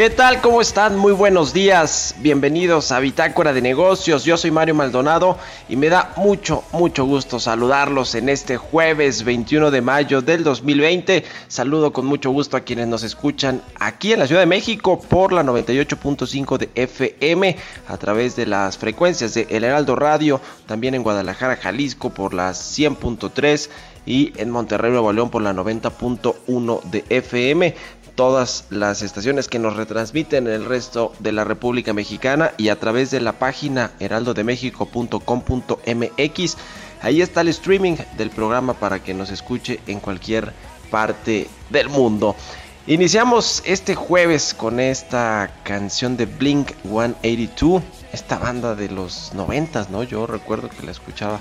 ¿Qué tal? ¿Cómo están? Muy buenos días. Bienvenidos a Bitácora de Negocios. Yo soy Mario Maldonado y me da mucho, mucho gusto saludarlos en este jueves 21 de mayo del 2020. Saludo con mucho gusto a quienes nos escuchan aquí en la Ciudad de México por la 98.5 de FM a través de las frecuencias de El Heraldo Radio, también en Guadalajara, Jalisco por las 100.3 y en Monterrey, Nuevo León por la 90.1 de FM todas las estaciones que nos retransmiten en el resto de la República Mexicana y a través de la página heraldodemexico.com.mx. Ahí está el streaming del programa para que nos escuche en cualquier parte del mundo. Iniciamos este jueves con esta canción de Blink 182, esta banda de los noventas, ¿no? Yo recuerdo que la escuchaba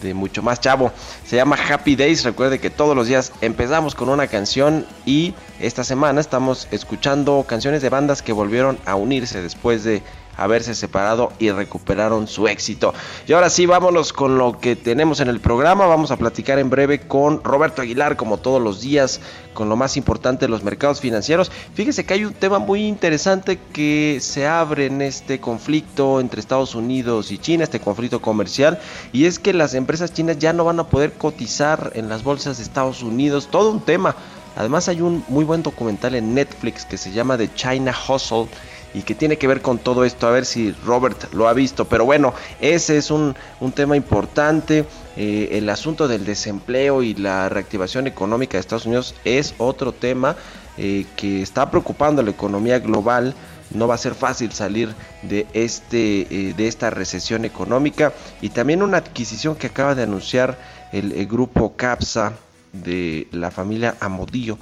de mucho más chavo. Se llama Happy Days. Recuerde que todos los días empezamos con una canción y esta semana estamos escuchando canciones de bandas que volvieron a unirse después de haberse separado y recuperaron su éxito. Y ahora sí, vámonos con lo que tenemos en el programa. Vamos a platicar en breve con Roberto Aguilar, como todos los días, con lo más importante de los mercados financieros. Fíjese que hay un tema muy interesante que se abre en este conflicto entre Estados Unidos y China, este conflicto comercial, y es que las empresas chinas ya no van a poder cotizar en las bolsas de Estados Unidos. Todo un tema. Además hay un muy buen documental en Netflix que se llama The China Hustle y que tiene que ver con todo esto. A ver si Robert lo ha visto. Pero bueno, ese es un, tema importante. Eh, el asunto del desempleo y la reactivación económica de Estados Unidos es otro tema eh, que está preocupando la economía global. No va a ser fácil salir de, este, eh, de esta recesión económica. Y también una adquisición que acaba de anunciar el, el grupo CAPSA de la familia Amodillo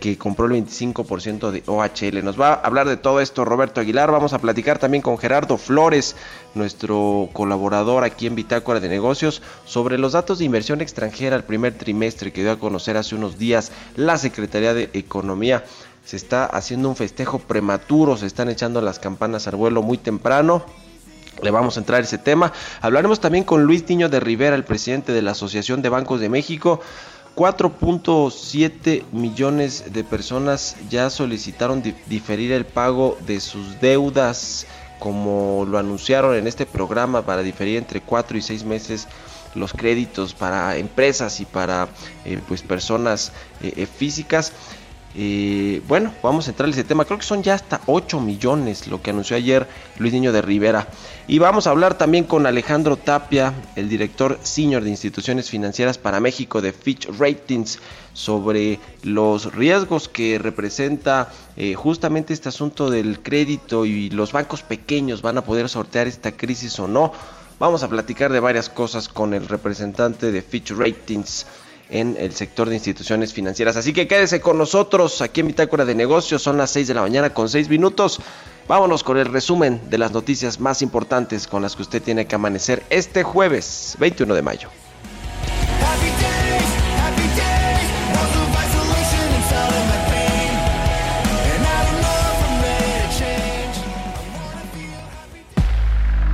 que compró el 25% de OHL. Nos va a hablar de todo esto Roberto Aguilar. Vamos a platicar también con Gerardo Flores, nuestro colaborador aquí en Bitácora de Negocios, sobre los datos de inversión extranjera al primer trimestre que dio a conocer hace unos días la Secretaría de Economía. Se está haciendo un festejo prematuro, se están echando las campanas al vuelo muy temprano. Le vamos a entrar a ese tema. Hablaremos también con Luis Niño de Rivera, el presidente de la Asociación de Bancos de México 4.7 millones de personas ya solicitaron diferir el pago de sus deudas, como lo anunciaron en este programa para diferir entre 4 y 6 meses los créditos para empresas y para eh, pues personas eh, eh, físicas. Bueno, vamos a entrar en ese tema. Creo que son ya hasta 8 millones lo que anunció ayer Luis Niño de Rivera. Y vamos a hablar también con Alejandro Tapia, el director senior de instituciones financieras para México de Fitch Ratings, sobre los riesgos que representa eh, justamente este asunto del crédito y los bancos pequeños van a poder sortear esta crisis o no. Vamos a platicar de varias cosas con el representante de Fitch Ratings en el sector de instituciones financieras. Así que quédese con nosotros aquí en Bitácora de Negocios. Son las 6 de la mañana con 6 minutos. Vámonos con el resumen de las noticias más importantes con las que usted tiene que amanecer este jueves 21 de mayo.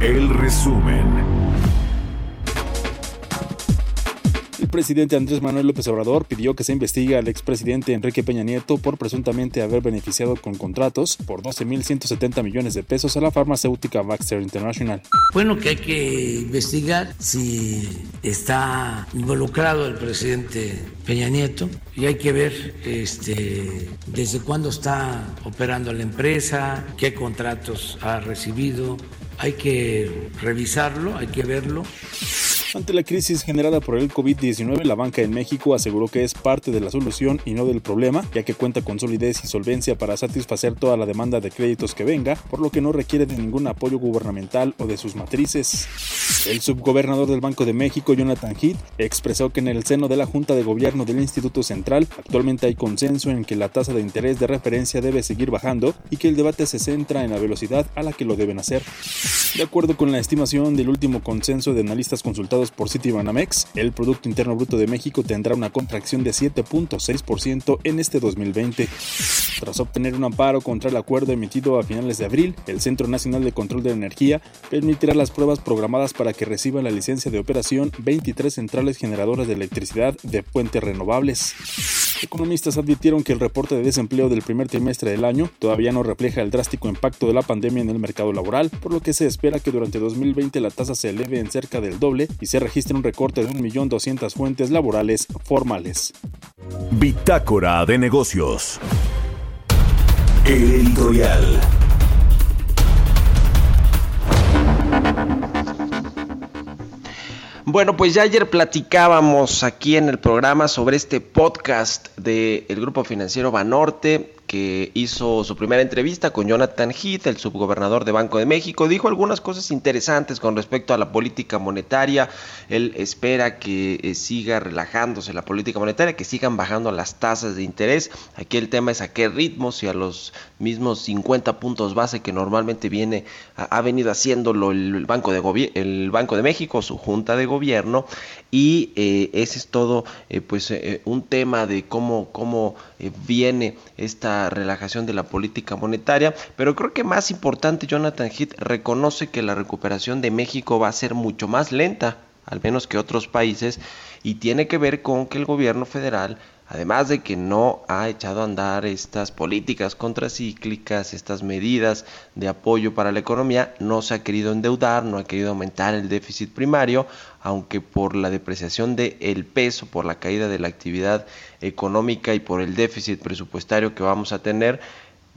El resumen. Presidente Andrés Manuel López Obrador pidió que se investigue al expresidente Enrique Peña Nieto por presuntamente haber beneficiado con contratos por 12.170 millones de pesos a la farmacéutica Baxter International. Bueno, que hay que investigar si está involucrado el presidente Peña Nieto y hay que ver este, desde cuándo está operando la empresa, qué contratos ha recibido. Hay que revisarlo, hay que verlo. Ante la crisis generada por el COVID-19, la banca en México aseguró que es parte de la solución y no del problema, ya que cuenta con solidez y solvencia para satisfacer toda la demanda de créditos que venga, por lo que no requiere de ningún apoyo gubernamental o de sus matrices. El subgobernador del Banco de México, Jonathan Heath, expresó que en el seno de la Junta de Gobierno del Instituto Central actualmente hay consenso en que la tasa de interés de referencia debe seguir bajando y que el debate se centra en la velocidad a la que lo deben hacer. De acuerdo con la estimación del último consenso de analistas consultados por Citibanamex, el Producto Interno Bruto de México tendrá una contracción de 7.6% en este 2020. Tras obtener un amparo contra el acuerdo emitido a finales de abril, el Centro Nacional de Control de Energía permitirá las pruebas programadas para que reciban la licencia de operación 23 centrales generadoras de electricidad de fuentes renovables. Economistas advirtieron que el reporte de desempleo del primer trimestre del año todavía no refleja el drástico impacto de la pandemia en el mercado laboral, por lo que se espera que durante 2020 la tasa se eleve en cerca del doble y se registre un recorte de 1.200.000 fuentes laborales formales. Bitácora de negocios. editorial. Bueno, pues ya ayer platicábamos aquí en el programa sobre este podcast del Grupo Financiero Banorte que hizo su primera entrevista con Jonathan Heath, el subgobernador de Banco de México, dijo algunas cosas interesantes con respecto a la política monetaria. Él espera que eh, siga relajándose la política monetaria, que sigan bajando las tasas de interés. Aquí el tema es a qué ritmo, si a los mismos 50 puntos base que normalmente viene, ha venido haciéndolo el Banco de, el Banco de México, su junta de gobierno, y eh, ese es todo eh, pues un tema de cómo, cómo viene esta relajación de la política monetaria, pero creo que más importante, Jonathan Heath reconoce que la recuperación de México va a ser mucho más lenta, al menos que otros países, y tiene que ver con que el gobierno federal Además de que no ha echado a andar estas políticas contracíclicas, estas medidas de apoyo para la economía, no se ha querido endeudar, no ha querido aumentar el déficit primario, aunque por la depreciación del peso, por la caída de la actividad económica y por el déficit presupuestario que vamos a tener,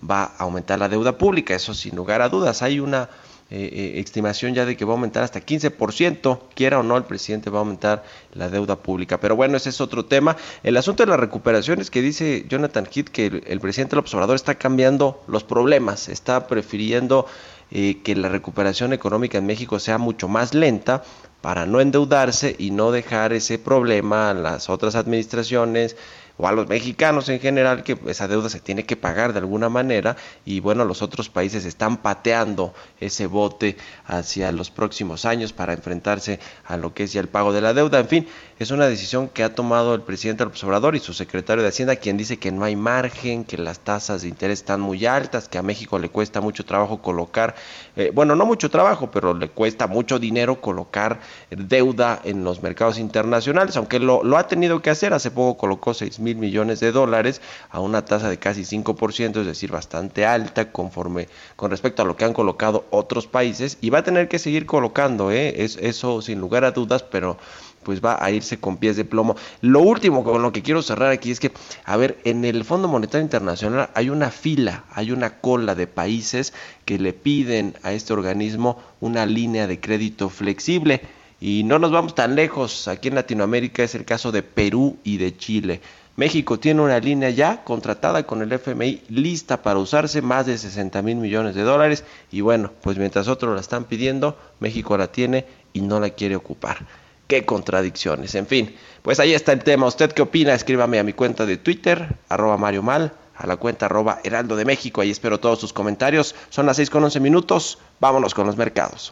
va a aumentar la deuda pública. Eso sin lugar a dudas. Hay una eh, eh, estimación ya de que va a aumentar hasta 15%, quiera o no, el presidente va a aumentar la deuda pública. Pero bueno, ese es otro tema. El asunto de la recuperación es que dice Jonathan Heath que el, presidente del observador está cambiando los problemas, está prefiriendo eh, que la recuperación económica en México sea mucho más lenta para no endeudarse y no dejar ese problema a las otras administraciones o a los mexicanos en general que esa deuda se tiene que pagar de alguna manera y bueno, los otros países están pateando ese bote hacia los próximos años para enfrentarse a lo que es ya el pago de la deuda. En fin, es una decisión que ha tomado el presidente del observador y su secretario de Hacienda, quien dice que no hay margen, que las tasas de interés están muy altas, que a México le cuesta mucho trabajo colocar, eh, bueno, no mucho trabajo, pero le cuesta mucho dinero colocar deuda en los mercados internacionales, aunque lo, lo ha tenido que hacer, hace poco colocó 6 mil millones de dólares a una tasa de casi 5%, es decir, bastante alta conforme con respecto a lo que han colocado otros países y va a tener que seguir colocando, ¿eh? es, eso sin lugar a dudas, pero pues va a irse con pies de plomo. Lo último con lo que quiero cerrar aquí es que, a ver, en el Fondo Monetario Internacional hay una fila, hay una cola de países que le piden a este organismo una línea de crédito flexible. Y no nos vamos tan lejos, aquí en Latinoamérica es el caso de Perú y de Chile. México tiene una línea ya contratada con el FMI lista para usarse, más de 60 mil millones de dólares. Y bueno, pues mientras otros la están pidiendo, México la tiene y no la quiere ocupar. Qué contradicciones. En fin, pues ahí está el tema. ¿Usted qué opina? Escríbame a mi cuenta de Twitter, arroba Mario Mal, a la cuenta arroba Heraldo de México. Ahí espero todos sus comentarios. Son las 6 con 11 minutos. Vámonos con los mercados.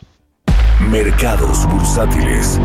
Mercados bursátiles.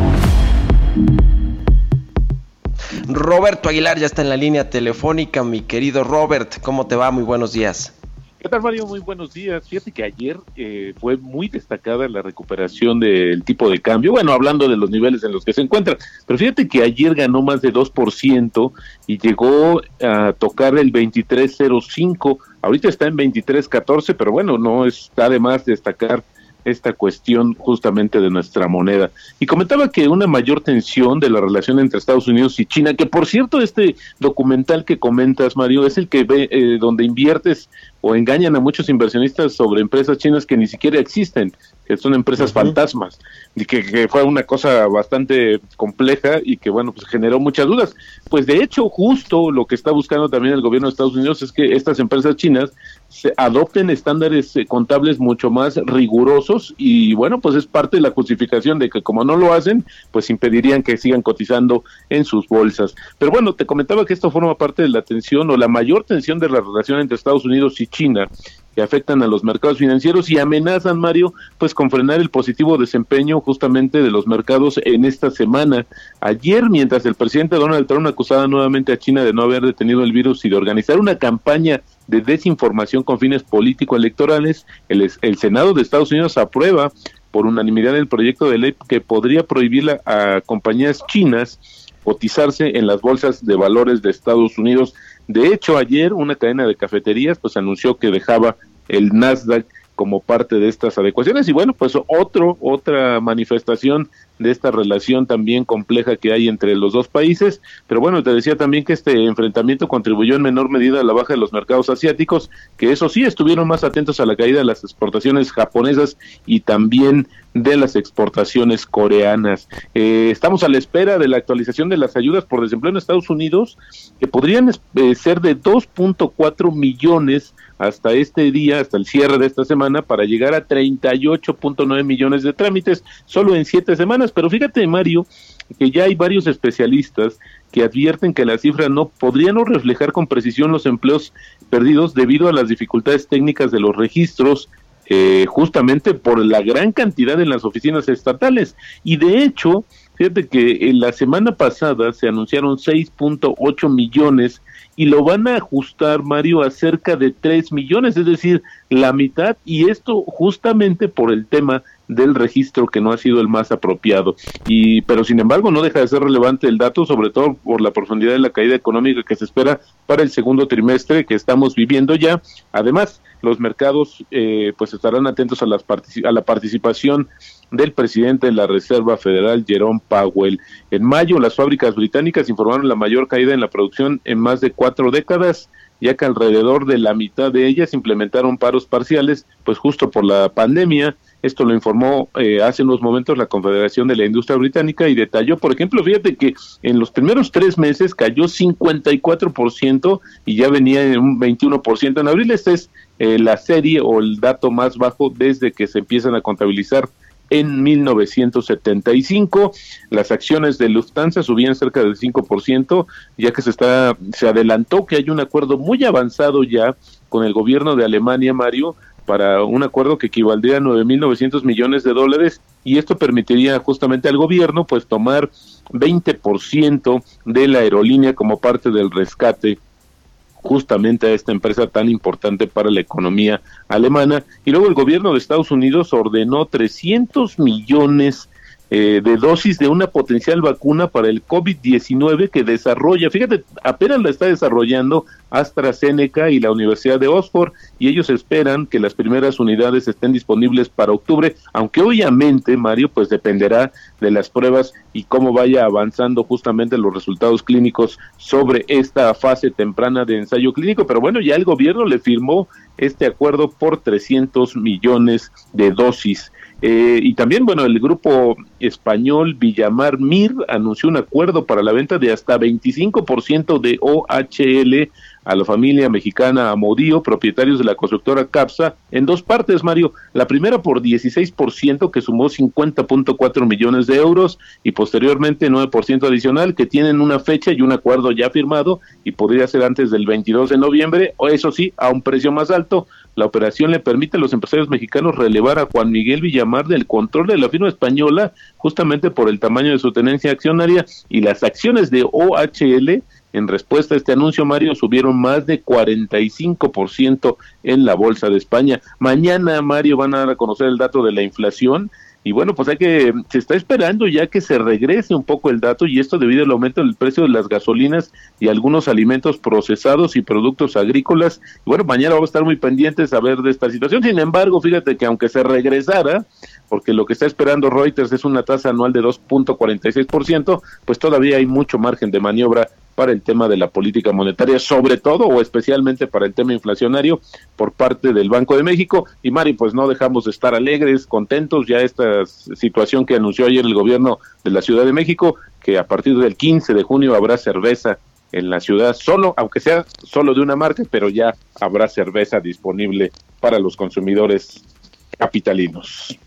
Roberto Aguilar ya está en la línea telefónica. Mi querido Robert, ¿cómo te va? Muy buenos días. ¿Qué tal, Mario? Muy buenos días. Fíjate que ayer eh, fue muy destacada la recuperación del tipo de cambio, bueno, hablando de los niveles en los que se encuentra, pero fíjate que ayer ganó más de 2% y llegó a tocar el 23.05, ahorita está en 23.14, pero bueno, no está de más destacar esta cuestión justamente de nuestra moneda. Y comentaba que una mayor tensión de la relación entre Estados Unidos y China, que por cierto este documental que comentas, Mario, es el que ve eh, donde inviertes o engañan a muchos inversionistas sobre empresas chinas que ni siquiera existen, que son empresas fantasmas, y que, fue una cosa bastante compleja y que, bueno, pues generó muchas dudas. Pues de hecho, justo lo que está buscando también el gobierno de Estados Unidos es que estas empresas chinas se adopten estándares eh, contables mucho más rigurosos y, bueno, pues es parte de la justificación de que como no lo hacen, pues impedirían que sigan cotizando en sus bolsas. Pero bueno, te comentaba que esto forma parte de la tensión o la mayor tensión de la relación entre Estados Unidos y China que afectan a los mercados financieros y amenazan, Mario, pues con frenar el positivo desempeño justamente de los mercados en esta semana. Ayer, mientras el presidente Donald Trump acusaba nuevamente a China de no haber detenido el virus y de organizar una campaña de desinformación con fines político-electorales, el, el Senado de Estados Unidos aprueba por unanimidad el proyecto de ley que podría prohibir a compañías chinas cotizarse en las bolsas de valores de Estados Unidos de hecho, ayer una cadena de cafeterías pues anunció que dejaba el Nasdaq como parte de estas adecuaciones y bueno, pues otro otra manifestación de esta relación también compleja que hay entre los dos países. Pero bueno, te decía también que este enfrentamiento contribuyó en menor medida a la baja de los mercados asiáticos, que eso sí, estuvieron más atentos a la caída de las exportaciones japonesas y también de las exportaciones coreanas. Eh, estamos a la espera de la actualización de las ayudas por desempleo en Estados Unidos, que podrían eh, ser de 2.4 millones hasta este día, hasta el cierre de esta semana, para llegar a 38.9 millones de trámites solo en siete semanas. Pero fíjate, Mario, que ya hay varios especialistas que advierten que la cifra no podría no reflejar con precisión los empleos perdidos debido a las dificultades técnicas de los registros eh, justamente por la gran cantidad en las oficinas estatales. Y de hecho, fíjate que en la semana pasada se anunciaron 6.8 millones y lo van a ajustar, Mario, a cerca de 3 millones, es decir, la mitad, y esto justamente por el tema del registro que no ha sido el más apropiado. Y pero sin embargo no deja de ser relevante el dato, sobre todo por la profundidad de la caída económica que se espera para el segundo trimestre que estamos viviendo ya. Además, los mercados eh, pues estarán atentos a, las a la participación del presidente de la Reserva Federal, Jerome Powell. En mayo, las fábricas británicas informaron la mayor caída en la producción en más de cuatro décadas, ya que alrededor de la mitad de ellas implementaron paros parciales, pues justo por la pandemia. Esto lo informó eh, hace unos momentos la Confederación de la Industria Británica y detalló, por ejemplo, fíjate que en los primeros tres meses cayó 54% y ya venía en un 21% en abril. Esta es eh, la serie o el dato más bajo desde que se empiezan a contabilizar en 1975. Las acciones de Lufthansa subían cerca del 5%, ya que se está se adelantó que hay un acuerdo muy avanzado ya con el gobierno de Alemania, Mario, para un acuerdo que equivaldría a 9.900 millones de dólares y esto permitiría justamente al gobierno pues tomar 20% de la aerolínea como parte del rescate justamente a esta empresa tan importante para la economía alemana. Y luego el gobierno de Estados Unidos ordenó 300 millones eh, de dosis de una potencial vacuna para el COVID-19 que desarrolla, fíjate, apenas la está desarrollando AstraZeneca y la Universidad de Oxford y ellos esperan que las primeras unidades estén disponibles para octubre, aunque obviamente, Mario, pues dependerá de las pruebas y cómo vaya avanzando justamente los resultados clínicos sobre esta fase temprana de ensayo clínico, pero bueno, ya el gobierno le firmó este acuerdo por 300 millones de dosis eh, y también, bueno, el grupo español Villamar Mir anunció un acuerdo para la venta de hasta 25% de OHL a la familia mexicana Amodío, propietarios de la constructora CAPSA, en dos partes, Mario. La primera por 16%, que sumó 50.4 millones de euros, y posteriormente 9% adicional, que tienen una fecha y un acuerdo ya firmado, y podría ser antes del 22 de noviembre, o eso sí, a un precio más alto. La operación le permite a los empresarios mexicanos relevar a Juan Miguel Villamar del control de la firma española, justamente por el tamaño de su tenencia accionaria y las acciones de OHL en respuesta a este anuncio, Mario, subieron más de 45% en la Bolsa de España. Mañana, Mario, van a dar a conocer el dato de la inflación y bueno, pues hay que, se está esperando ya que se regrese un poco el dato y esto debido al aumento del precio de las gasolinas y algunos alimentos procesados y productos agrícolas. Y bueno, mañana vamos a estar muy pendientes a ver de esta situación. Sin embargo, fíjate que aunque se regresara, porque lo que está esperando Reuters es una tasa anual de 2.46%, pues todavía hay mucho margen de maniobra para el tema de la política monetaria, sobre todo o especialmente para el tema inflacionario por parte del Banco de México. Y Mari, pues no dejamos de estar alegres, contentos, ya esta situación que anunció ayer el gobierno de la Ciudad de México, que a partir del 15 de junio habrá cerveza en la ciudad, solo, aunque sea solo de una marca, pero ya habrá cerveza disponible para los consumidores capitalinos.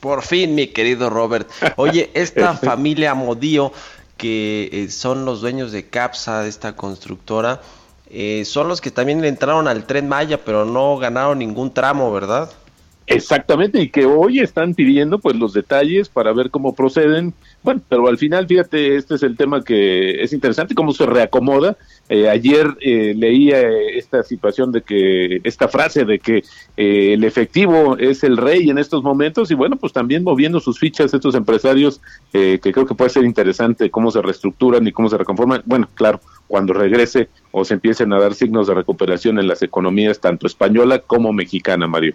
Por fin, mi querido Robert. Oye, esta familia Modío que eh, son los dueños de CAPSA, de esta constructora, eh, son los que también le entraron al tren Maya, pero no ganaron ningún tramo, ¿verdad? Exactamente, y que hoy están pidiendo pues los detalles para ver cómo proceden. Bueno, pero al final, fíjate, este es el tema que es interesante, cómo se reacomoda eh, ayer eh, leía eh, esta situación de que, esta frase de que el efectivo es el rey en estos momentos y bueno, pues también moviendo sus fichas estos empresarios que creo que puede ser interesante cómo se reestructuran y cómo se reconforman. Bueno, claro, cuando regrese o se empiecen a dar signos de recuperación en las economías tanto española como mexicana, Mario.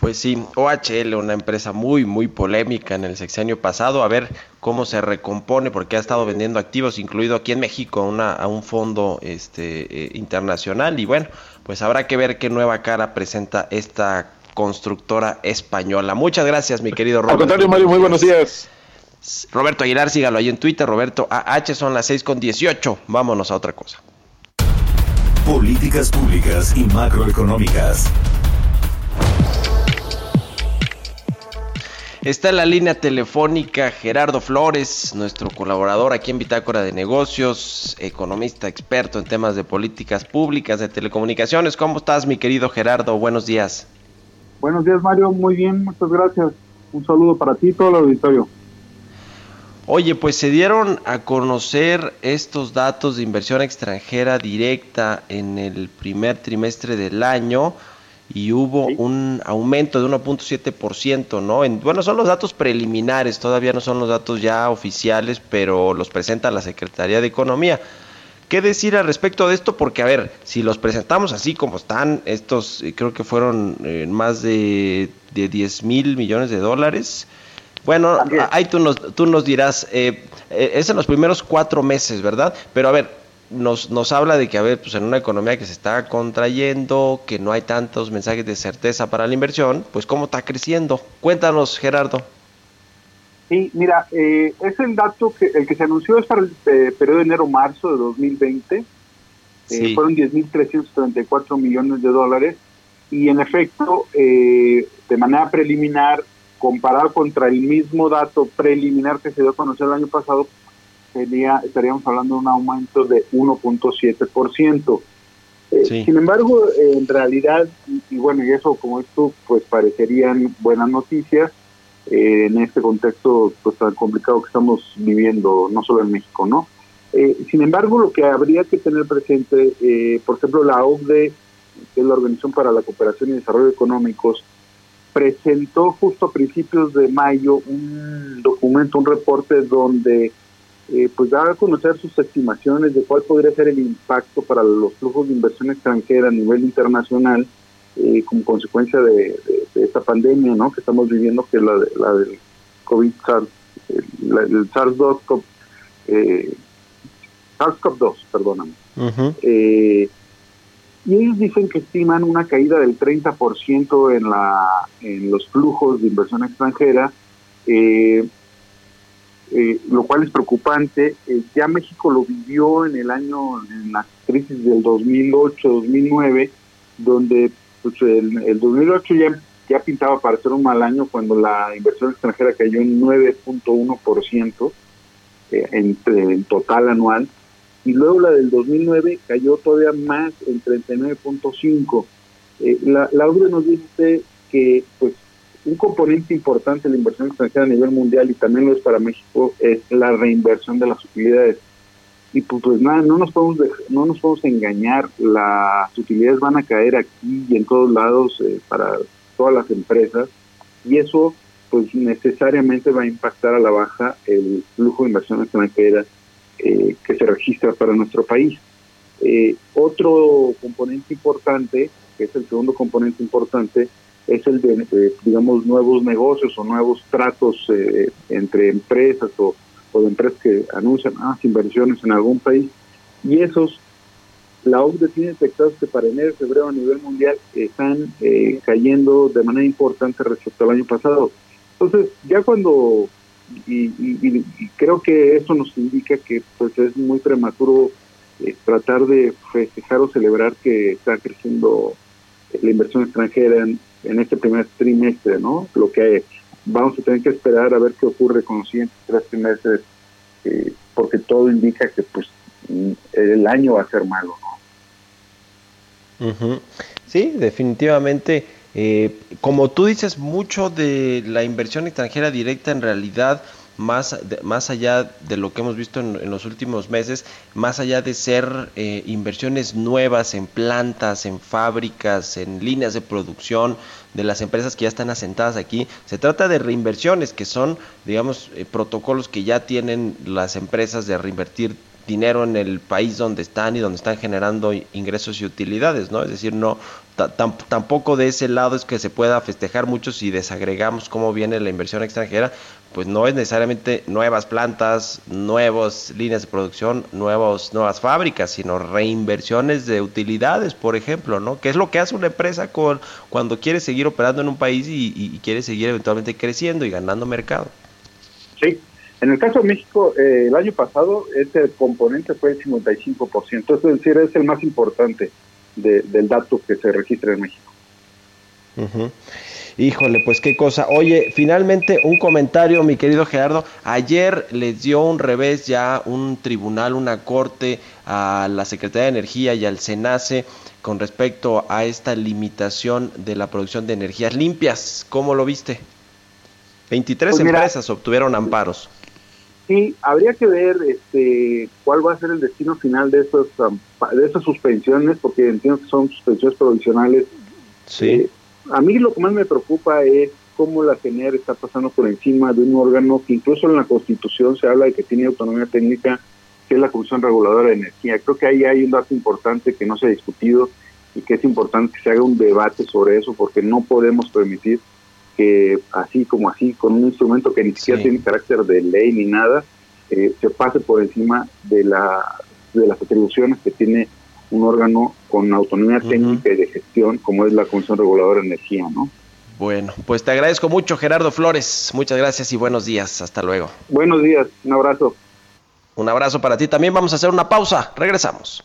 Pues sí, OHL, una empresa muy, muy polémica en el sexenio pasado, a ver cómo se recompone, porque ha estado vendiendo activos, incluido aquí en México, a un fondo este, eh, internacional. Y bueno, pues habrá que ver qué nueva cara presenta esta constructora española. Muchas gracias, mi querido Roberto. Al contrario, Mario, muy buenos días. Roberto Aguilar, sígalo ahí en Twitter, Roberto AH, son las 6 con 18. Vámonos a otra cosa. Políticas públicas y macroeconómicas. Está en la línea telefónica Gerardo Flores, nuestro colaborador aquí en Bitácora de Negocios, economista experto en temas de políticas públicas, de telecomunicaciones. ¿Cómo estás, mi querido Gerardo? Buenos días. Buenos días, Mario. Muy bien, muchas gracias. Un saludo para ti y todo el auditorio. Oye, pues se dieron a conocer estos datos de inversión extranjera directa en el primer trimestre del año y hubo un aumento de 1.7%, ¿no? En, bueno, son los datos preliminares, todavía no son los datos ya oficiales, pero los presenta la Secretaría de Economía. ¿Qué decir al respecto de esto? Porque, a ver, si los presentamos así como están, estos eh, creo que fueron eh, más de, de 10 mil millones de dólares. Bueno, ahí tú nos, tú nos dirás, eh, es en los primeros cuatro meses, ¿verdad? Pero a ver, nos, nos habla de que, a ver, pues en una economía que se está contrayendo, que no hay tantos mensajes de certeza para la inversión, pues cómo está creciendo. Cuéntanos, Gerardo. Sí, mira, eh, es el dato que el que se anunció es para el eh, periodo de enero-marzo de 2020. Eh, sí. Fueron 10.334 millones de dólares y en efecto, de manera preliminar, comparado contra el mismo dato preliminar que se dio a conocer el año pasado, sería, estaríamos hablando de un aumento de 1.7%. Eh, Sin embargo, en realidad, y, bueno, y eso como esto, pues parecerían buenas noticias eh, en este contexto pues tan complicado que estamos viviendo, no solo en México, ¿no? Eh, sin embargo, lo que habría que tener presente, eh, por ejemplo, la OCDE, que es la Organización para la Cooperación y Desarrollo Económicos, presentó justo a principios de mayo un documento, un reporte donde eh, pues dar a conocer sus estimaciones de cuál podría ser el impacto para los flujos de inversión extranjera a nivel internacional eh, como consecuencia de, esta pandemia ¿no? que estamos viviendo, que es la, la del COVID-SARS, el, SARS-CoV, eh, SARS-CoV-2, perdóname. eh, y ellos dicen que estiman una caída del 30% en, la, en los flujos de inversión extranjera, eh, eh, lo cual es preocupante. Eh, ya México lo vivió en el año, en la crisis del 2008-2009, donde pues, el, el 2008 ya, ya pintaba para ser un mal año cuando la inversión extranjera cayó en 9.1% eh, en, en total anual, y luego la del 2009 cayó todavía más en 39.5. Eh, la, la UDE nos dice que pues un componente importante de la inversión extranjera a nivel mundial y también lo es para México es la reinversión de las utilidades. y pues, pues, nada, no nos podemos no nos podemos engañar, las utilidades van a caer aquí y en todos lados eh, para todas las empresas y eso pues necesariamente va a impactar a la baja el flujo de inversión extranjera eh, que se registra para nuestro país. Eh, otro componente importante, que es el segundo componente importante, es el de, digamos, nuevos negocios o nuevos tratos eh, entre empresas o, de empresas que anuncian más inversiones en algún país. Y esos, la OCDE tiene detectados que para enero y febrero a nivel mundial están eh, cayendo de manera importante respecto al año pasado. Entonces, ya cuando, y, creo que eso nos indica que pues es muy prematuro eh, tratar de festejar o celebrar que está creciendo la inversión extranjera en, en este primer trimestre, ¿no? Lo que vamos a tener que esperar a ver qué ocurre con los siguientes tres trimestres, eh, porque todo indica que pues el año va a ser malo, ¿no? Sí, definitivamente. Eh, como tú dices, mucho de la inversión extranjera directa en realidad más, más allá de lo que hemos visto en, los últimos meses, más allá de ser eh, inversiones nuevas en plantas, en fábricas, en líneas de producción de las empresas que ya están asentadas aquí, se trata de reinversiones que son, digamos, eh, protocolos que ya tienen las empresas de reinvertir dinero en el país donde están y donde están generando ingresos y utilidades, ¿no? Es decir, no tampoco de ese lado es que se pueda festejar mucho si desagregamos cómo viene la inversión extranjera, pues no es necesariamente nuevas plantas, nuevas líneas de producción, nuevos, nuevas fábricas, sino reinversiones de utilidades, por ejemplo, ¿no? Que es lo que hace una empresa con, cuando quiere seguir operando en un país y, quiere seguir eventualmente creciendo y ganando mercado. Sí, en el caso de México, eh, el año pasado ese componente fue el 55%, es decir, es el más importante del dato que se registra en México. Híjole, pues qué cosa. Oye, finalmente un comentario, mi querido Gerardo. Ayer les dio un revés ya un tribunal, una corte a la Secretaría de Energía y al SENACE con respecto a esta limitación de la producción de energías limpias. ¿Cómo lo viste? 23 pues empresas obtuvieron amparos. Sí, habría que ver este, cuál va a ser el destino final de esas, de esas suspensiones, porque entiendo que son suspensiones provisionales. Sí. Eh, a mí lo que más me preocupa es cómo la CNR está pasando por encima de un órgano que incluso en la Constitución se habla de que tiene autonomía técnica, que es la Comisión Reguladora de Energía. Creo que ahí hay un dato importante que no se ha discutido y que es importante que se haga un debate sobre eso, porque no podemos permitir que así como así, con un instrumento que ni siquiera tiene carácter de ley ni nada, eh, se pase por encima de, la, de las atribuciones que tiene un órgano con autonomía técnica y de gestión como es la Comisión Reguladora de Energía, ¿no? Bueno, pues te agradezco mucho Gerardo Flores, muchas gracias y buenos días, hasta luego. Buenos días, un abrazo. Un abrazo para ti también, vamos a hacer una pausa, regresamos.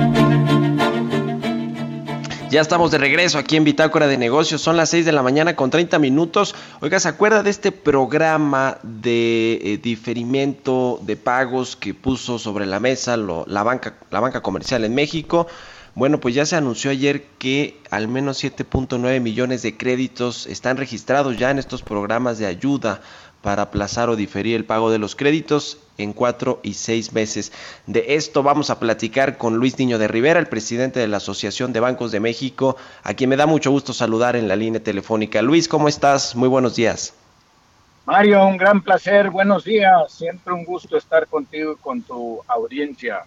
Ya estamos de regreso aquí en Bitácora de Negocios. Son las 6 de la mañana con 30 minutos. Oiga, ¿se acuerda de este programa de eh, diferimiento de pagos que puso sobre la mesa la, banca, la banca comercial en México? Bueno, pues ya se anunció ayer que al menos 7.9 millones de créditos están registrados ya en estos programas de ayuda para aplazar o diferir el pago de los créditos en cuatro y seis meses. De esto vamos a platicar con Luis Niño de Rivera, el presidente de la Asociación de Bancos de México, a quien me da mucho gusto saludar en la línea telefónica. Luis, ¿cómo estás? Muy buenos días. Mario, un gran placer, buenos días, siempre un gusto estar contigo y con tu audiencia.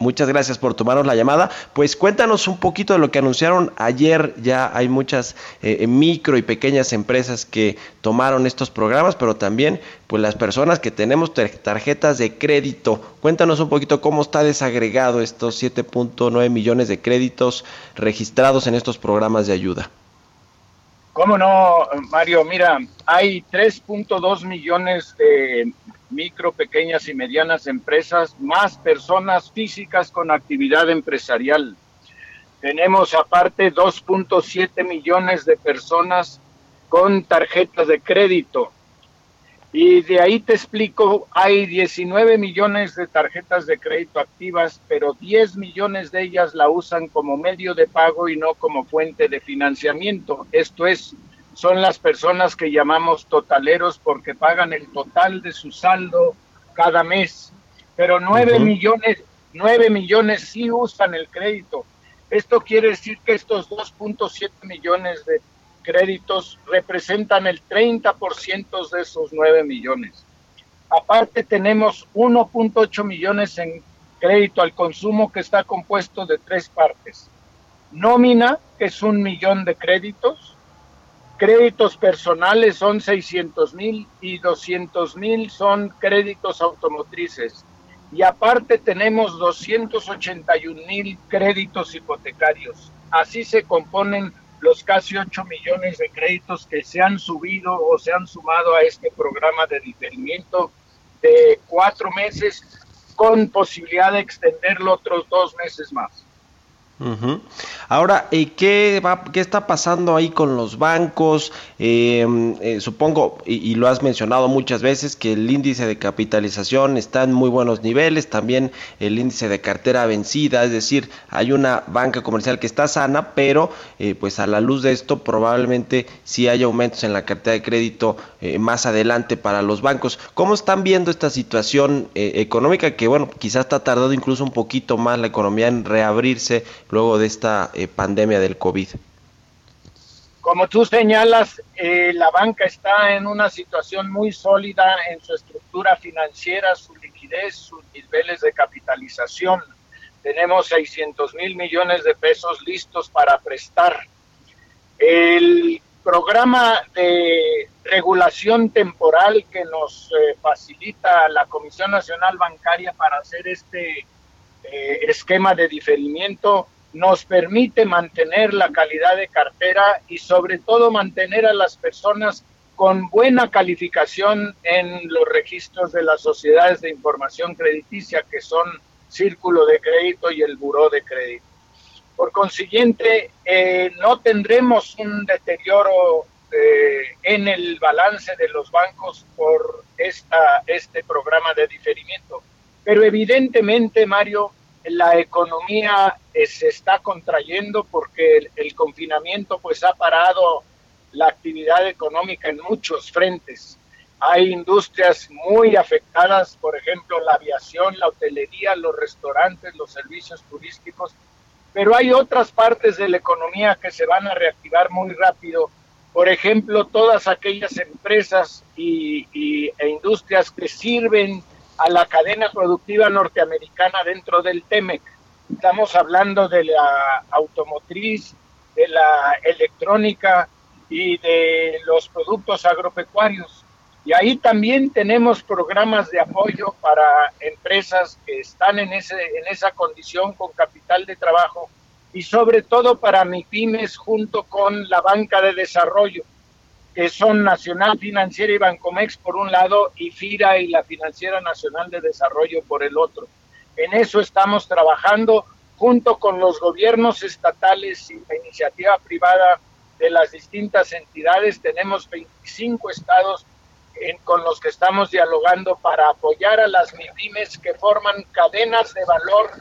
Muchas gracias por tomarnos la llamada. Pues cuéntanos un poquito de lo que anunciaron ayer. Ya hay muchas eh, micro y pequeñas empresas que tomaron estos programas, pero también pues las personas que tenemos tarjetas de crédito. Cuéntanos un poquito cómo está desagregado estos 7.9 millones de créditos registrados en estos programas de ayuda. ¿Cómo no, Mario? Mira, hay 3.2 millones de micro, pequeñas y medianas empresas, más personas físicas con actividad empresarial. Tenemos aparte 2.7 millones de personas con tarjetas de crédito. Y de ahí te explico, hay 19 millones de tarjetas de crédito activas, pero 10 millones de ellas la usan como medio de pago y no como fuente de financiamiento. Esto es, son las personas que llamamos totaleros porque pagan el total de su saldo cada mes. Pero 9 millones, 9 millones sí usan el crédito. Esto quiere decir que estos 2.7 millones de créditos representan el 30% de esos 9 millones. Aparte tenemos 1.8 millones en crédito al consumo que está compuesto de tres partes. Nómina, que es un millón de créditos. Créditos personales son 600 mil y 200 mil son créditos automotrices. Y aparte tenemos 281 mil créditos hipotecarios. Así se componen los casi 8 millones de créditos que se han subido o se han sumado a este programa de diferimiento de cuatro meses con posibilidad de extenderlo otros dos meses más. Ahora, eh, ¿qué, va, ¿qué está pasando ahí con los bancos? Em, eh, supongo, y, lo has mencionado muchas veces, que el índice de capitalización está en muy buenos niveles, también el índice de cartera vencida, es decir, hay una banca comercial que está sana, pero eh, pues a la luz de esto probablemente sí haya aumentos en la cartera de crédito más adelante para los bancos. ¿Cómo están viendo esta situación económica que, bueno, quizás está tardado incluso un poquito más la economía en reabrirse? Luego de esta eh, pandemia del COVID? Como tú señalas, eh, la banca está en una situación muy sólida en su estructura financiera, su liquidez, sus niveles de capitalización. Tenemos 600 mil millones de pesos listos para prestar. El programa de regulación temporal que nos eh, facilita la Comisión Nacional Bancaria para hacer este esquema de diferimiento nos permite mantener la calidad de cartera y sobre todo mantener a las personas con buena calificación en los registros de las sociedades de información crediticia que son Círculo de Crédito y el Buró de Crédito. Por consiguiente, eh, no tendremos un deterioro eh, en el balance de los bancos por este programa de diferimiento. Pero evidentemente, Mario, la economía eh, se está contrayendo porque el, confinamiento pues ha parado la actividad económica en muchos frentes. Hay industrias muy afectadas, por ejemplo, la aviación, la hotelería, los restaurantes, los servicios turísticos, pero hay otras partes de la economía que se van a reactivar muy rápido. Por ejemplo, todas aquellas empresas y, e industrias que sirven a la cadena productiva norteamericana dentro del TEMEC. Estamos hablando de la automotriz, de la electrónica y de los productos agropecuarios. Y ahí también tenemos programas de apoyo para empresas que están en, ese, en esa condición con capital de trabajo y sobre todo para MIPIMES junto con la banca de desarrollo que son Nacional Financiera y Bancomex por un lado y FIRA y la Financiera Nacional de Desarrollo por el otro. En eso estamos trabajando junto con los gobiernos estatales y la iniciativa privada de las distintas entidades. Tenemos 25 estados con los que estamos dialogando para apoyar a las MIPIMES que forman cadenas de valor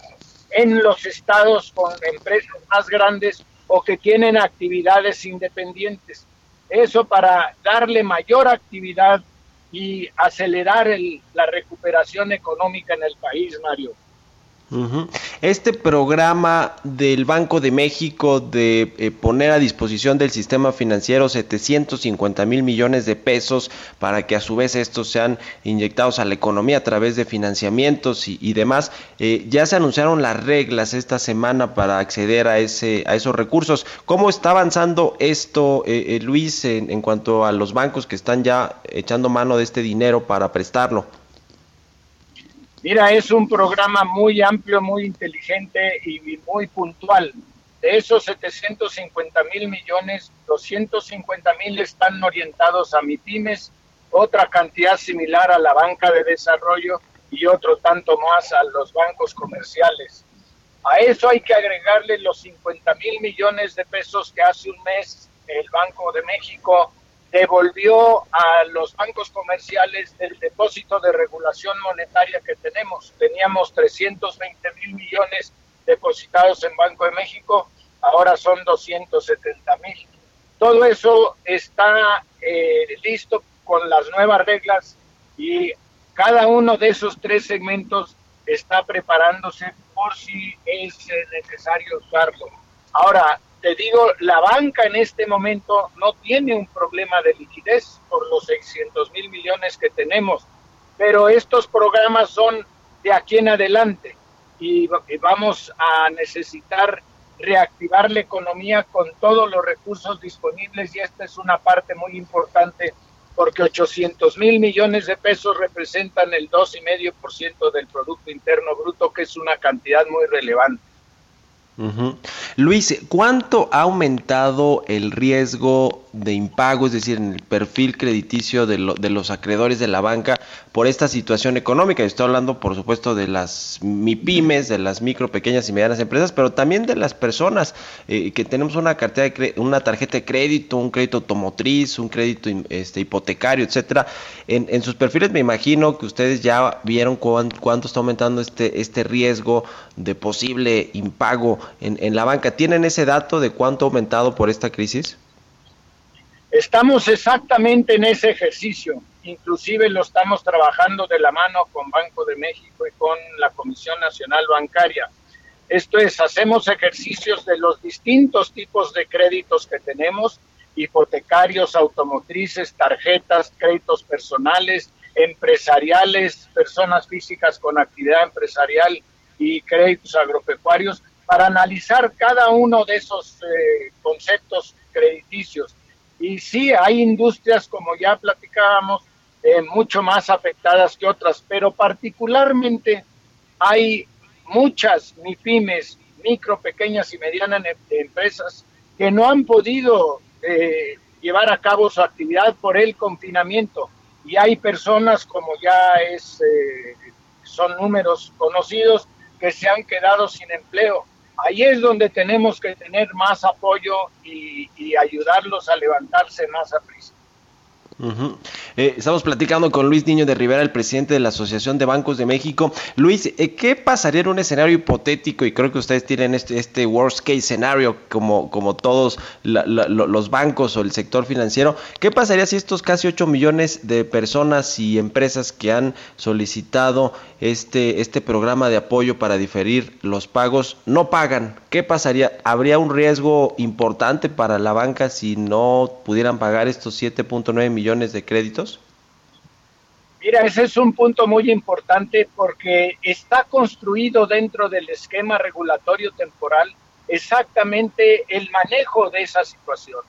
en los estados con empresas más grandes o que tienen actividades independientes. Eso para darle mayor actividad y acelerar la recuperación económica en el país, Mario. Este programa del Banco de México de eh, poner a disposición del sistema financiero 750 mil millones de pesos para que a su vez estos sean inyectados a la economía a través de financiamientos y, demás, eh, ya se anunciaron las reglas esta semana para acceder a, ese, a esos recursos. ¿Cómo está avanzando esto, eh, Luis, en cuanto a los bancos que están ya echando mano de este dinero para prestarlo? Mira, es un programa muy amplio, muy inteligente y muy puntual. De esos 750 mil millones, 250 mil están orientados a MIPIMES, otra cantidad similar a la banca de desarrollo y otro tanto más a los bancos comerciales. A eso hay que agregarle los 50 mil millones de pesos que hace un mes el Banco de México devolvió a los bancos comerciales el depósito de regulación monetaria que tenemos. Teníamos 320 mil millones depositados en Banco de México, ahora son 270 mil. Todo eso está eh, listo con las nuevas reglas y cada uno de esos tres segmentos está preparándose por si es necesario usarlo. Ahora, te digo, la banca en este momento no tiene un problema de liquidez por los 600 mil millones que tenemos, pero estos programas son de aquí en adelante y, vamos a necesitar reactivar la economía con todos los recursos disponibles y esta es una parte muy importante porque 800 mil millones de pesos representan el 2,5% del Producto Interno Bruto, que es una cantidad muy relevante. Luis, ¿cuánto ha aumentado el riesgo de impago, es decir, en el perfil crediticio de, los acreedores de la banca por esta situación económica? Estoy hablando, por supuesto, de las MIPIMES, de las micro, pequeñas y medianas empresas, pero también de las personas eh, que tenemos una, cartera de una tarjeta de crédito, un crédito automotriz, un crédito este, hipotecario, etcétera. En, sus perfiles me imagino que ustedes ya vieron cuánto está aumentando este, este riesgo de posible impago en, la banca. ¿Tienen ese dato de cuánto ha aumentado por esta crisis? Estamos exactamente en ese ejercicio. Inclusive lo estamos trabajando de la mano con Banco de México y con la Comisión Nacional Bancaria. Esto es, hacemos ejercicios de los distintos tipos de créditos que tenemos, hipotecarios, automotrices, tarjetas, créditos personales, empresariales, personas físicas con actividad empresarial y créditos agropecuarios, para analizar cada uno de esos eh, conceptos crediticios. Y sí, hay industrias, como ya platicábamos, eh, mucho más afectadas que otras, pero particularmente hay muchas MIPIMES, micro, pequeñas y medianas em, empresas, que no han podido eh, llevar a cabo su actividad por el confinamiento. Y hay personas, como ya es, son números conocidos, que se han quedado sin empleo ahí es donde tenemos que tener más apoyo y, ayudarlos a levantarse más a prisa. Eh, estamos platicando con Luis Niño de Rivera, el presidente de la Asociación de Bancos de México. Luis, eh, ¿qué pasaría en un escenario hipotético? Y creo que ustedes tienen este, este worst case scenario como, como todos los bancos o el sector financiero. ¿Qué pasaría si estos casi 8 millones de personas y empresas que han solicitado este, este programa de apoyo para diferir los pagos no pagan? ¿Qué pasaría? ¿Habría un riesgo importante para la banca si no pudieran pagar estos 7.9 millones? De créditos? Mira, ese es un punto muy importante porque está construido dentro del esquema regulatorio temporal exactamente el manejo de esa situación.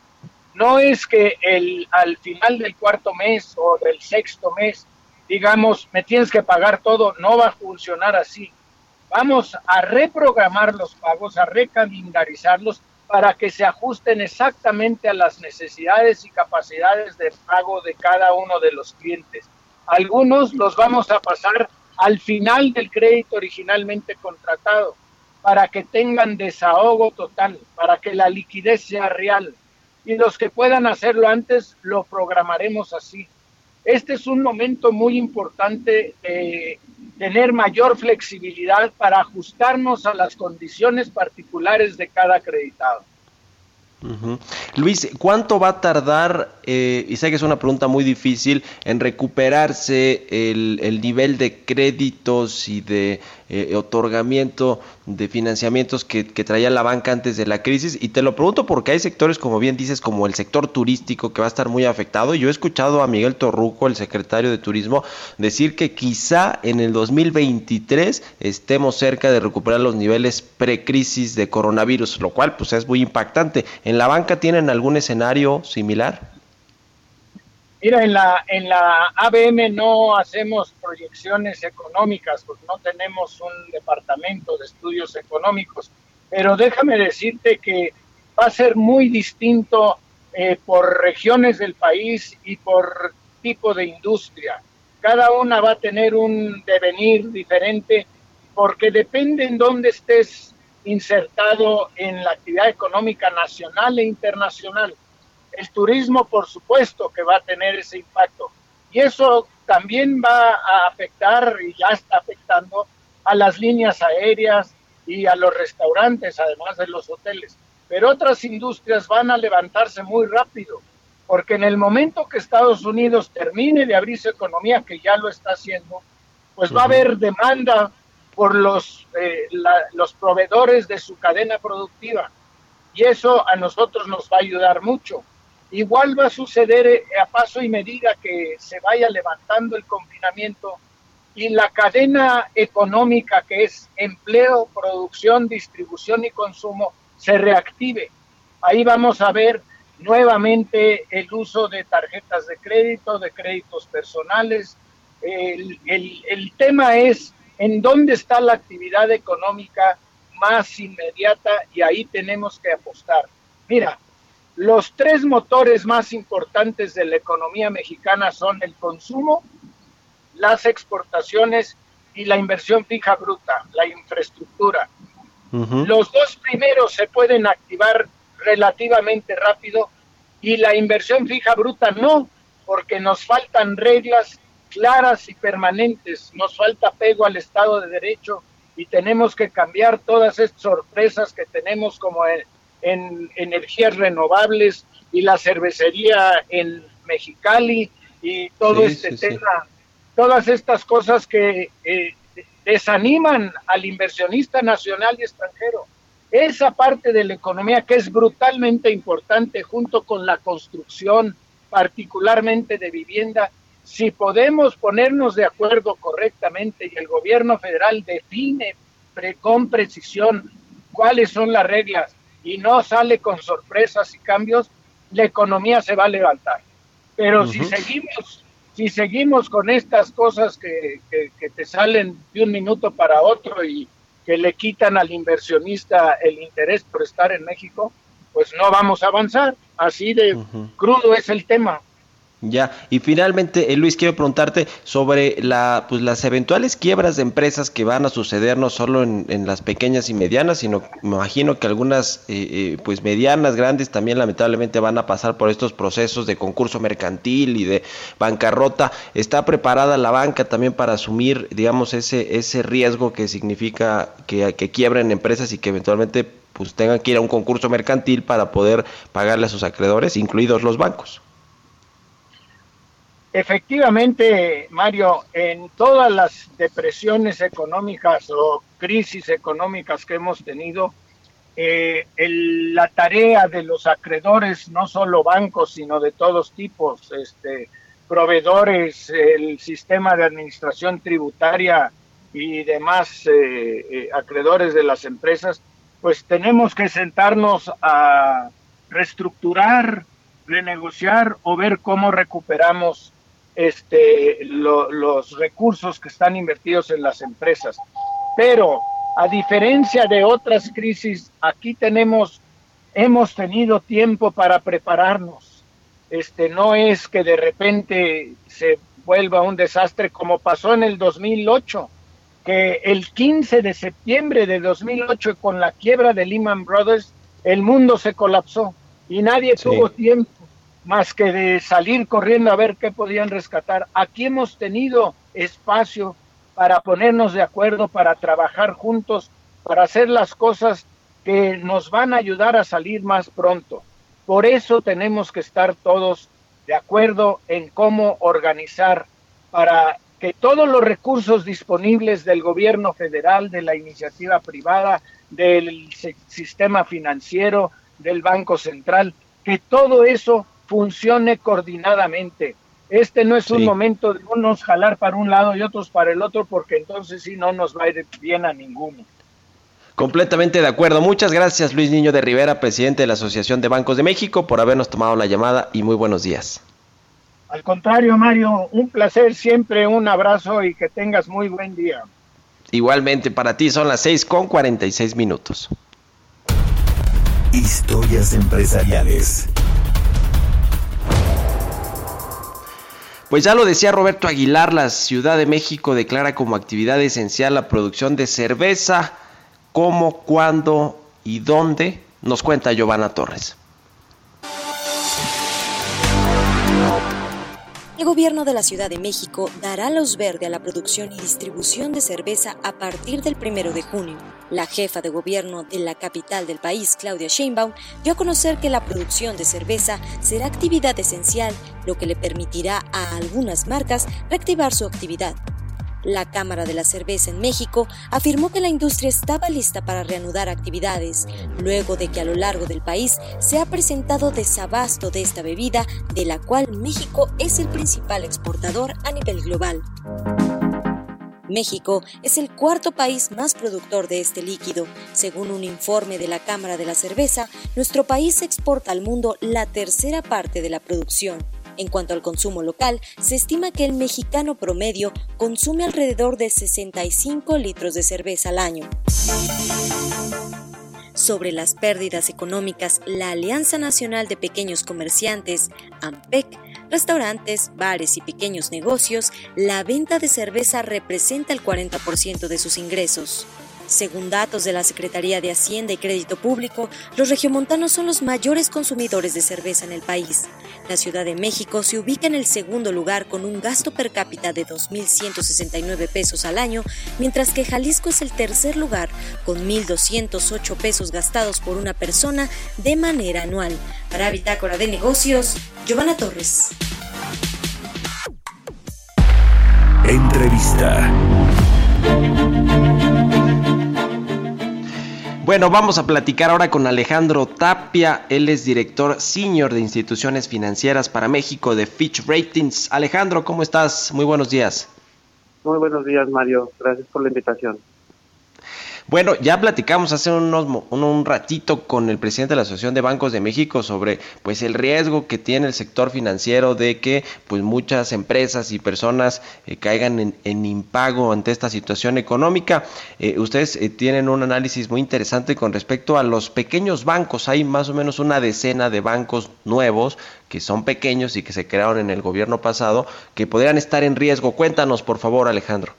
No es que el, al final del cuarto mes o del sexto mes, digamos, me tienes que pagar todo, no va a funcionar así. Vamos a reprogramar los pagos, a recalendarizarlos para que se ajusten exactamente a las necesidades y capacidades de pago de cada uno de los clientes. Algunos los vamos a pasar al final del crédito originalmente contratado para que tengan desahogo total, para que la liquidez sea real. Y los que puedan hacerlo antes, lo programaremos así. Este es un momento muy importante de tener mayor flexibilidad para ajustarnos a las condiciones particulares de cada acreditado. Luis, ¿cuánto va a tardar, eh, y sé que es una pregunta muy difícil, en recuperarse el, el nivel de créditos y de eh, otorgamiento de financiamientos que, traía la banca antes de la crisis. Y te lo pregunto porque hay sectores, como bien dices, como el sector turístico, que va a estar muy afectado. Yo he escuchado a Miguel Torruco, el secretario de Turismo, decir que quizá en el 2023 estemos cerca de recuperar los niveles precrisis de coronavirus, lo cual pues es muy impactante. ¿En la banca tienen algún escenario similar? Mira, en la, en la ABM no hacemos proyecciones económicas, porque no tenemos un departamento de estudios económicos, pero déjame decirte que va a ser muy distinto eh, por regiones del país y por tipo de industria. Cada una va a tener un devenir diferente porque depende en dónde estés insertado en la actividad económica nacional e internacional. El turismo, por supuesto, que va a tener ese impacto. Y eso también va a afectar, y ya está afectando, a las líneas aéreas y a los restaurantes, además de los hoteles. Pero otras industrias van a levantarse muy rápido, porque en el momento que Estados Unidos termine de abrir su economía, que ya lo está haciendo, pues va a haber demanda por los, eh, los proveedores de su cadena productiva. Y eso a nosotros nos va a ayudar mucho. Igual va a suceder eh, a paso y medida que se vaya levantando el confinamiento y la cadena económica que es empleo, producción, distribución y consumo se reactive. Ahí vamos a ver nuevamente el uso de tarjetas de crédito, de créditos personales. El, el tema es en dónde está la actividad económica más inmediata y ahí tenemos que apostar. Mira, los tres motores más importantes de la economía mexicana son el consumo, las exportaciones y la inversión fija bruta, la infraestructura. Los dos primeros se pueden activar relativamente rápido y la inversión fija bruta no, porque nos faltan reglas claras y permanentes. Nos falta apego al Estado de Derecho y tenemos que cambiar todas estas sorpresas que tenemos como en, energías renovables y la cervecería en Mexicali y todo este tema, todas estas cosas que eh, desaniman al inversionista nacional y extranjero. Esa parte de la economía que es brutalmente importante junto con la construcción, particularmente de vivienda, si podemos ponernos de acuerdo correctamente y el gobierno federal define con precisión cuáles son las reglas y no sale con sorpresas y cambios, la economía se va a levantar. Pero si seguimos si seguimos con estas cosas que, que, te salen de un minuto para otro y que le quitan al inversionista el interés por estar en México, pues no vamos a avanzar. Así de crudo es el tema. Ya, y finalmente, eh, Luis, quiero preguntarte sobre la, pues, las eventuales quiebras de empresas que van a suceder no solo en, las pequeñas y medianas, sino me imagino que algunas eh, eh, pues medianas, grandes también lamentablemente van a pasar por estos procesos de concurso mercantil y de bancarrota. ¿Está preparada la banca también para asumir, digamos, ese, ese riesgo que significa que, que quiebren empresas y que eventualmente pues tengan que ir a un concurso mercantil para poder pagarle a sus acreedores, incluidos los bancos? Efectivamente, Mario, en todas las depresiones económicas o crisis económicas que hemos tenido, eh, la tarea de los acreedores, no solo bancos, sino de todos tipos, este, proveedores, el sistema de administración tributaria y demás eh, eh, acreedores de las empresas, pues tenemos que sentarnos a reestructurar, renegociar o ver cómo recuperamos este, los recursos que están invertidos en las empresas. Pero a diferencia de otras crisis, aquí tenemos, hemos tenido tiempo para prepararnos. Este, no es que de repente se vuelva un desastre como pasó en el 2008, que el 15 de septiembre de 2008 con la quiebra de Lehman Brothers, el mundo se colapsó y nadie tuvo tiempo más que de salir corriendo a ver qué podían rescatar. Aquí hemos tenido espacio para ponernos de acuerdo, para trabajar juntos, para hacer las cosas que nos van a ayudar a salir más pronto. Por eso tenemos que estar todos de acuerdo en cómo organizar para que todos los recursos disponibles del gobierno federal, de la iniciativa privada, del sistema financiero, del Banco Central, que todo eso funcione coordinadamente. Este no es un momento de unos jalar para un lado y otros para el otro, porque entonces sí no nos va a ir bien a ninguno. Completamente de acuerdo. Muchas gracias Luis Niño de Rivera, presidente de la Asociación de Bancos de México, por habernos tomado la llamada y muy buenos días. Al contrario, Mario, un placer siempre, un abrazo y que tengas muy buen día. Igualmente para ti son las 6 con 46 minutos. Historias empresariales. Pues ya lo decía Roberto Aguilar, la Ciudad de México declara como actividad esencial la producción de cerveza cómo, cuándo y dónde, nos cuenta Giovanna Torres. El gobierno de la Ciudad de México dará luz verde a la producción y distribución de cerveza a partir del primero de junio. La jefa de gobierno de la capital del país, Claudia Sheinbaum, dio a conocer que la producción de cerveza será actividad esencial, lo que le permitirá a algunas marcas reactivar su actividad. La Cámara de la Cerveza en México afirmó que la industria estaba lista para reanudar actividades, luego de que a lo largo del país se ha presentado desabasto de esta bebida, de la cual México es el principal exportador a nivel global. México es el cuarto país más productor de este líquido. Según un informe de la Cámara de la Cerveza, nuestro país exporta al mundo la tercera parte de la producción. En cuanto al consumo local, se estima que el mexicano promedio consume alrededor de 65 litros de cerveza al año. Sobre las pérdidas económicas, la Alianza Nacional de Pequeños Comerciantes, AMPEC, restaurantes, bares y pequeños negocios, la venta de cerveza representa el 40% de sus ingresos. Según datos de la Secretaría de Hacienda y Crédito Público, los regiomontanos son los mayores consumidores de cerveza en el país. La Ciudad de México se ubica en el segundo lugar con un gasto per cápita de 2.169 pesos al año, mientras que Jalisco es el tercer lugar con 1.208 pesos gastados por una persona de manera anual. Para Bitácora de Negocios, Giovanna Torres. Entrevista. Bueno, vamos a platicar ahora con Alejandro Tapia. Él es director senior de instituciones financieras para México de Fitch Ratings. Alejandro, ¿cómo estás? Muy buenos días. Muy buenos días, Mario. Gracias por la invitación. Bueno, ya platicamos hace unos, un, ratito con el presidente de la Asociación de Bancos de México sobre pues el riesgo que tiene el sector financiero de que pues muchas empresas y personas eh, caigan en, impago ante esta situación económica. Eh, ustedes eh, tienen un análisis muy interesante con respecto a los pequeños bancos. Hay más o menos una decena de bancos nuevos que son pequeños y que se crearon en el gobierno pasado que podrían estar en riesgo. Cuéntanos, por favor, Alejandro.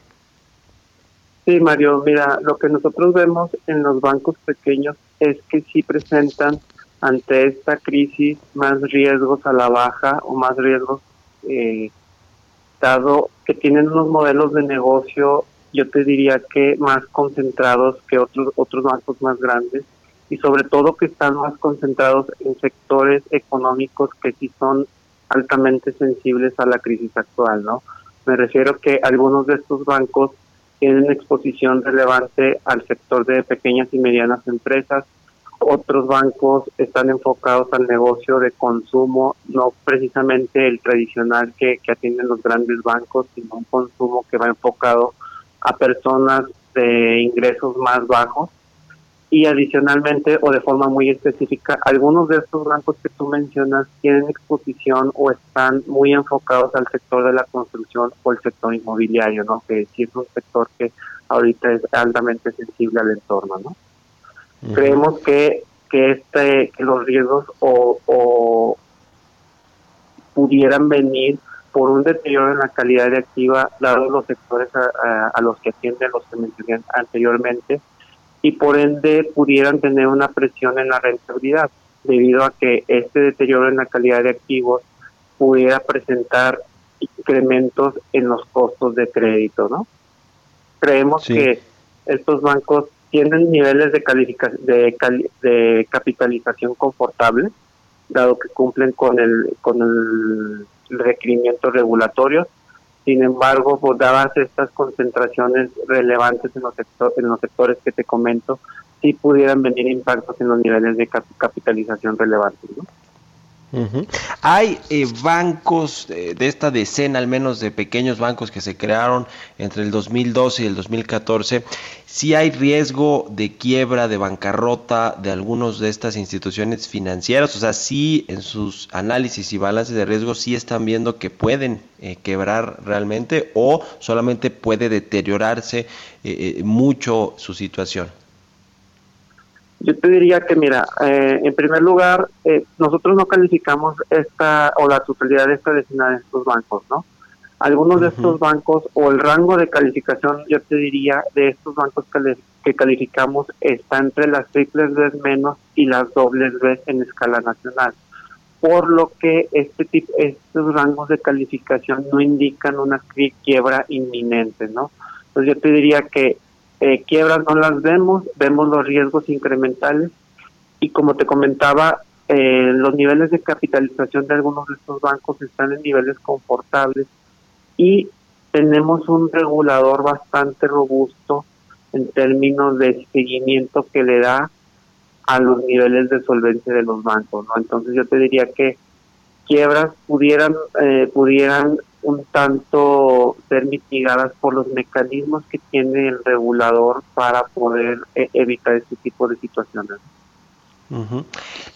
Sí, Mario, mira, lo que nosotros vemos en los bancos pequeños es que sí presentan ante esta crisis más riesgos a la baja o más riesgos eh, dado que tienen unos modelos de negocio, yo te diría que más concentrados que otros otros bancos más grandes y sobre todo que están más concentrados en sectores económicos que sí son altamente sensibles a la crisis actual, ¿no? Me refiero que algunos de estos bancos tienen exposición relevante al sector de pequeñas y medianas empresas. Otros bancos están enfocados al negocio de consumo, no precisamente el tradicional que, que atienden los grandes bancos, sino un consumo que va enfocado a personas de ingresos más bajos y adicionalmente o de forma muy específica, algunos de estos bancos que tú mencionas tienen exposición o están muy enfocados al sector de la construcción o el sector inmobiliario, ¿no? Que sí es un sector que ahorita es altamente sensible al entorno, ¿no? Creemos que que este que los riesgos o, o pudieran venir por un deterioro en la calidad de activa, dados los sectores a, a los que atienden los que mencioné anteriormente, y por ende pudieran tener una presión en la rentabilidad debido a que este deterioro en la calidad de activos pudiera presentar incrementos en los costos de crédito, ¿no? Creemos que estos bancos tienen niveles de, de, de capitalización confortable, dado que cumplen con el con el requerimiento regulatorio sin embargo, pues, dadas estas concentraciones relevantes en los, en los sectores que te comento, sí pudieran venir impactos en los niveles de capitalización relevantes. ¿no? Hay eh, bancos de esta decena, al menos de pequeños bancos que se crearon entre el 2012 y el 2014. Si hay riesgo de quiebra, de bancarrota de algunos de estas instituciones financieras. O sea, sí en sus análisis y balances de riesgo sí están viendo que pueden eh, quebrar realmente o solamente puede deteriorarse eh, mucho su situación. Yo te diría que, mira, eh, en primer lugar, eh, nosotros no calificamos esta o la totalidad de esta decena de estos bancos, ¿no? Algunos de estos bancos o el rango de calificación, yo te diría, de estos bancos que calificamos está entre las triples Bs menos y las dobles Bs en escala nacional. Por lo que este tipo, estos rangos de calificación no indican una quiebra inminente, ¿no? Entonces yo te diría que eh, quiebras no las vemos, vemos los riesgos incrementales y como te comentaba, eh, los niveles de capitalización de algunos de estos bancos están en niveles confortables y tenemos un regulador bastante robusto en términos de seguimiento que le da a los niveles de solvencia de los bancos, ¿no? Entonces yo te diría que quiebras pudieran eh, pudieran un tanto ser mitigadas por los mecanismos que tiene el regulador para poder eh, evitar este tipo de situaciones.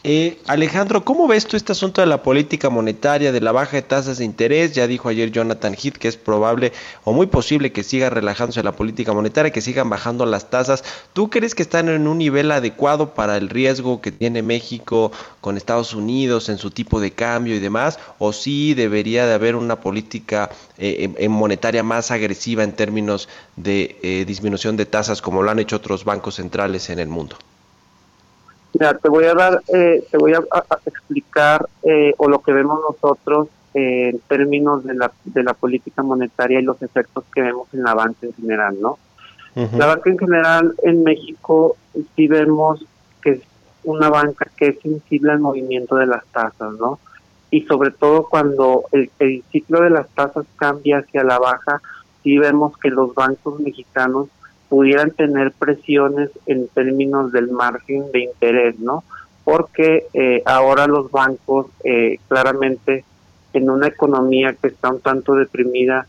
Eh, Alejandro, ¿cómo ves tú este asunto de la política monetaria, de la baja de tasas de interés? Ya dijo ayer Jonathan Heath que es probable o muy posible que siga relajándose la política monetaria, que sigan bajando las tasas. ¿Tú crees que están en un nivel adecuado para el riesgo que tiene México con Estados Unidos en su tipo de cambio y demás? ¿O sí debería de haber una política eh, monetaria más agresiva en términos de eh, disminución de tasas como lo han hecho otros bancos centrales en el mundo? Mira, te voy a dar, eh, te voy a, explicar eh, o lo que vemos nosotros eh, en términos de la, de la política monetaria y los efectos que vemos en la banca en general, ¿no? La banca en general en México sí vemos que es una banca que es sensible al movimiento de las tasas, ¿no? Y sobre todo cuando el, el ciclo de las tasas cambia hacia la baja, sí vemos que los bancos mexicanos pudieran tener presiones en términos del margen de interés, ¿no? Porque eh, ahora los bancos eh, claramente en una economía que está un tanto deprimida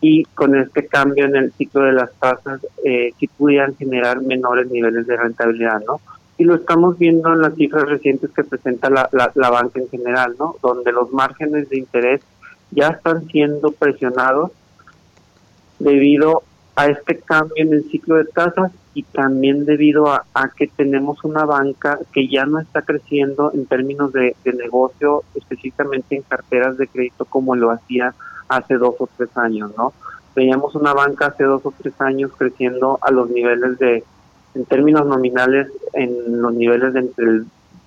y con este cambio en el ciclo de las tasas eh, sí pudieran generar menores niveles de rentabilidad, ¿no? Y lo estamos viendo en las cifras recientes que presenta la, la, la banca en general, ¿no? Donde los márgenes de interés ya están siendo presionados debido a este cambio en el ciclo de tasas y también debido a, que tenemos una banca que ya no está creciendo en términos de, negocio, específicamente en carteras de crédito como lo hacía hace dos o tres años, ¿no? Veíamos una banca hace dos o tres años creciendo a los niveles de, en términos nominales, en los niveles de entre el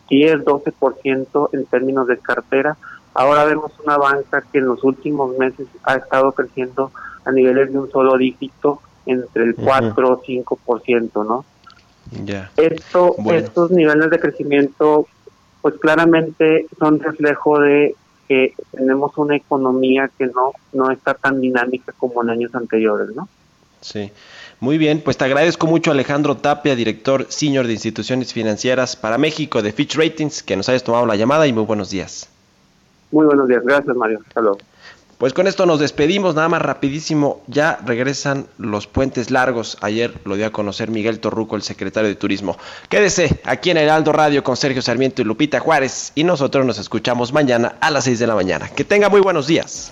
10, 12% en términos de cartera. Ahora vemos una banca que en los últimos meses ha estado creciendo a niveles de un solo dígito entre el 4 o 5%, ¿no? Ya. Esto, Estos niveles de crecimiento, pues claramente son reflejo de que tenemos una economía que no, no está tan dinámica como en años anteriores, ¿no? Sí. Muy bien, pues te agradezco mucho Alejandro Tapia, director senior de instituciones financieras para México de Fitch Ratings, que nos hayas tomado la llamada y muy buenos días. Muy buenos días, gracias Mario. Hasta luego. Pues con esto nos despedimos, nada más rapidísimo, ya regresan los puentes largos. Ayer lo dio a conocer Miguel Torruco, el secretario de Turismo. Quédese aquí en Heraldo Radio con Sergio Sarmiento y Lupita Juárez y nosotros nos escuchamos mañana a las 6 de la mañana. Que tenga muy buenos días.